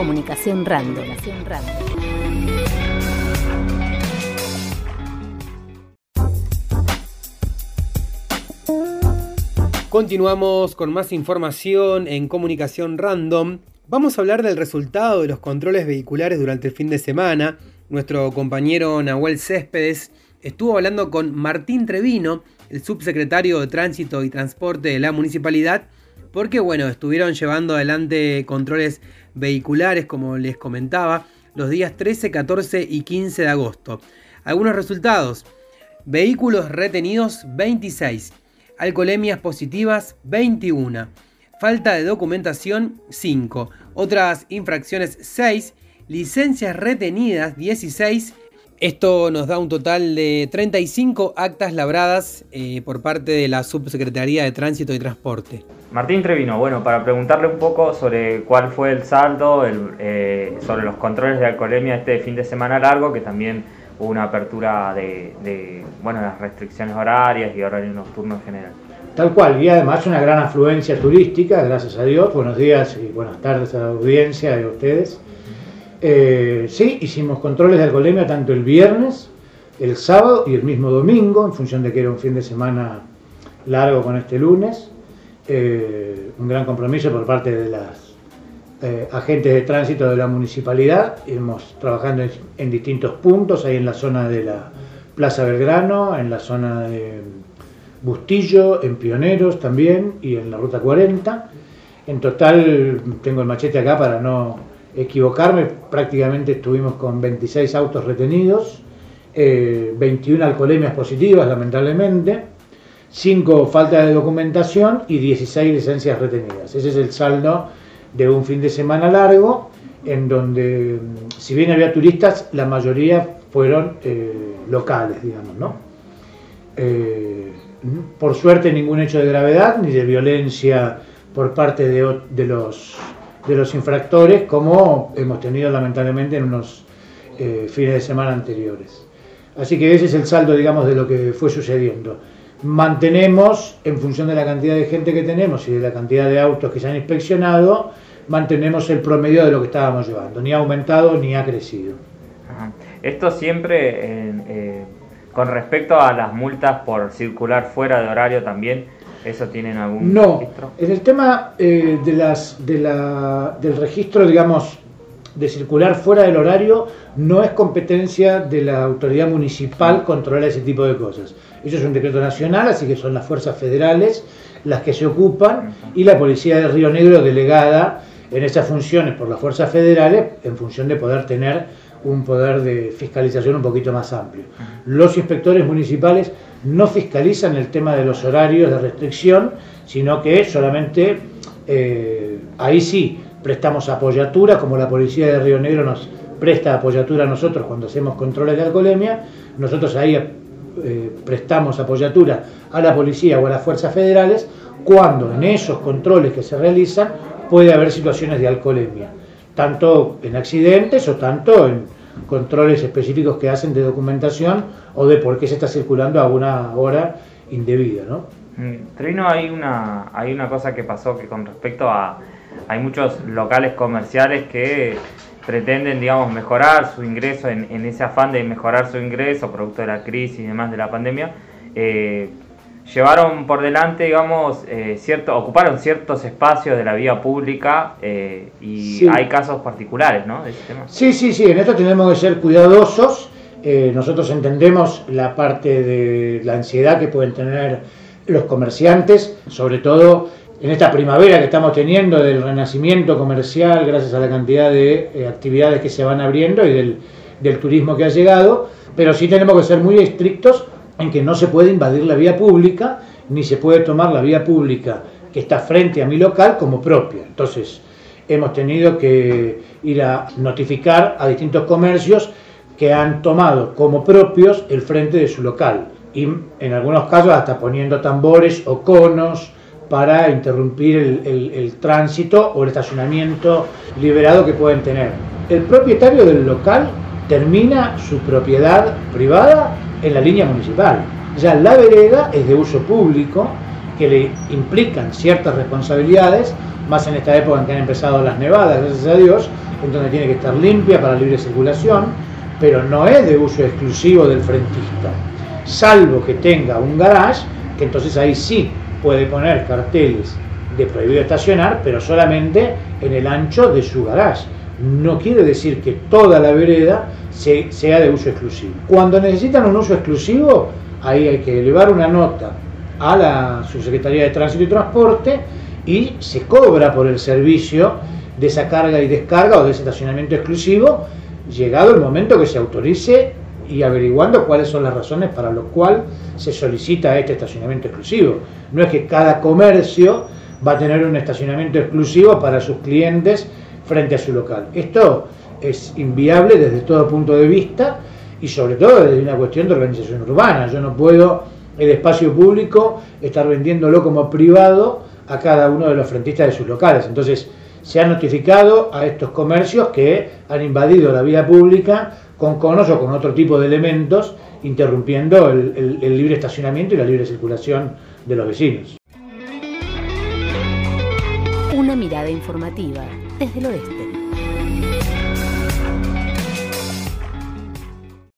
Comunicación Random. Continuamos con más información en Comunicación Random. Vamos a hablar del resultado de los controles vehiculares durante el fin de semana. Nuestro compañero Nahuel Céspedes estuvo hablando con Martín Trevino, el subsecretario de Tránsito y Transporte de la municipalidad, porque bueno, estuvieron llevando adelante controles vehiculares, como les comentaba, los días 13, 14 y 15 de agosto. Algunos resultados. Vehículos retenidos 26. Alcoholemias positivas 21. Falta de documentación 5. Otras infracciones 6. Licencias retenidas 16 esto nos da un total de 35 actas labradas eh, por parte de la Subsecretaría de Tránsito y Transporte. Martín Trevino, bueno, para preguntarle un poco sobre cuál fue el saldo, eh, sobre los controles de alcoholemia este fin de semana largo, que también hubo una apertura de, bueno, las restricciones horarias y horarios nocturnos en general. Tal cual, y además una gran afluencia turística, gracias a Dios. Buenos días y buenas tardes a la audiencia a ustedes. Eh, sí, hicimos controles de alcoholemia tanto el viernes, el sábado y el mismo domingo, en función de que era un fin de semana largo con este lunes. Eh, un gran compromiso por parte de las eh, agentes de tránsito de la municipalidad. Hemos trabajando en, distintos puntos, ahí en la zona de la Plaza Belgrano, en la zona de Bustillo, en Pioneros también y en la Ruta 40. En total, tengo el machete acá para no equivocarme, prácticamente estuvimos con 26 autos retenidos, 21 eh, alcoholemias positivas, lamentablemente, 5 faltas de documentación y 16 licencias retenidas. Ese es el saldo de un fin de semana largo, en donde, mm, si bien había turistas, la mayoría fueron eh, locales, digamos, ¿no? Eh, por suerte, ningún hecho de gravedad ni de violencia por parte de los de los infractores como hemos tenido lamentablemente en unos eh, fines de semana anteriores. Así que ese es el saldo, digamos, de lo que fue sucediendo. Mantenemos, en función de la cantidad de gente que tenemos y de la cantidad de autos que se han inspeccionado, mantenemos el promedio de lo que estábamos llevando. Ni ha aumentado ni ha crecido. Esto siempre eh, con respecto a las multas por circular fuera de horario también ¿Eso tienen algún no, en el tema eh, de las, de la, del registro, digamos, de circular fuera del horario, no es competencia de la autoridad municipal controlar ese tipo de cosas. Eso es un decreto nacional, así que son las fuerzas federales las que se ocupan y la Policía de Río Negro delegada en esas funciones por las fuerzas federales en función de poder tener un poder de fiscalización un poquito más amplio. Los inspectores municipales no fiscalizan el tema de los horarios de restricción, sino que solamente eh, ahí sí prestamos apoyatura, como la policía de Río Negro nos presta apoyatura a nosotros cuando hacemos controles de alcoholemia, nosotros ahí eh, prestamos apoyatura a la policía o a las fuerzas federales cuando en esos controles que se realizan puede haber situaciones de alcoholemia tanto en accidentes o tanto en controles específicos que hacen de documentación o de por qué se está circulando a una hora indebida, ¿no? Mm, Trino, hay una, hay una cosa que pasó que con respecto a... Hay muchos locales comerciales que pretenden, digamos, mejorar su ingreso en, en ese afán de mejorar su ingreso producto de la crisis y demás de la pandemia. Eh, llevaron por delante, digamos, eh, cierto, ocuparon ciertos espacios de la vía pública eh, y hay casos particulares, ¿no? De ese tema. Sí, sí, sí, en esto tenemos que ser cuidadosos. Eh, nosotros entendemos la parte de la ansiedad que pueden tener los comerciantes, sobre todo en esta primavera que estamos teniendo del renacimiento comercial gracias a la cantidad de actividades que se van abriendo y del, del turismo que ha llegado, pero sí tenemos que ser muy estrictos en que no se puede invadir la vía pública, ni se puede tomar la vía pública que está frente a mi local como propia. Entonces, hemos tenido que ir a notificar a distintos comercios que han tomado como propios el frente de su local y en algunos casos hasta poniendo tambores o conos para interrumpir el, tránsito o el estacionamiento liberado que pueden tener. El propietario del local termina su propiedad privada en la línea municipal. Ya la vereda es de uso público, que le implican ciertas responsabilidades, más en esta época en que han empezado las nevadas, gracias a Dios, en donde tiene que estar limpia para libre circulación, pero no es de uso exclusivo del frentista, salvo que tenga un garage, que entonces ahí sí puede poner carteles de prohibido estacionar, pero solamente en el ancho de su garage. No quiere decir que toda la vereda sea de uso exclusivo. Cuando necesitan un uso exclusivo, ahí hay que elevar una nota a la Subsecretaría de Tránsito y Transporte y se cobra por el servicio de esa carga y descarga o de ese estacionamiento exclusivo, llegado el momento que se autorice y averiguando cuáles son las razones para las cuales se solicita este estacionamiento exclusivo. No es que cada comercio va a tener un estacionamiento exclusivo para sus clientes frente a su local. Esto es inviable desde todo punto de vista y sobre todo desde una cuestión de organización urbana. Yo no puedo el espacio público estar vendiéndolo como privado a cada uno de los frentistas de sus locales. Entonces, se ha notificado a estos comercios que han invadido la vía pública con conos o con otro tipo de elementos, interrumpiendo el, el libre estacionamiento y la libre circulación de los vecinos. Una mirada informativa desde el oeste.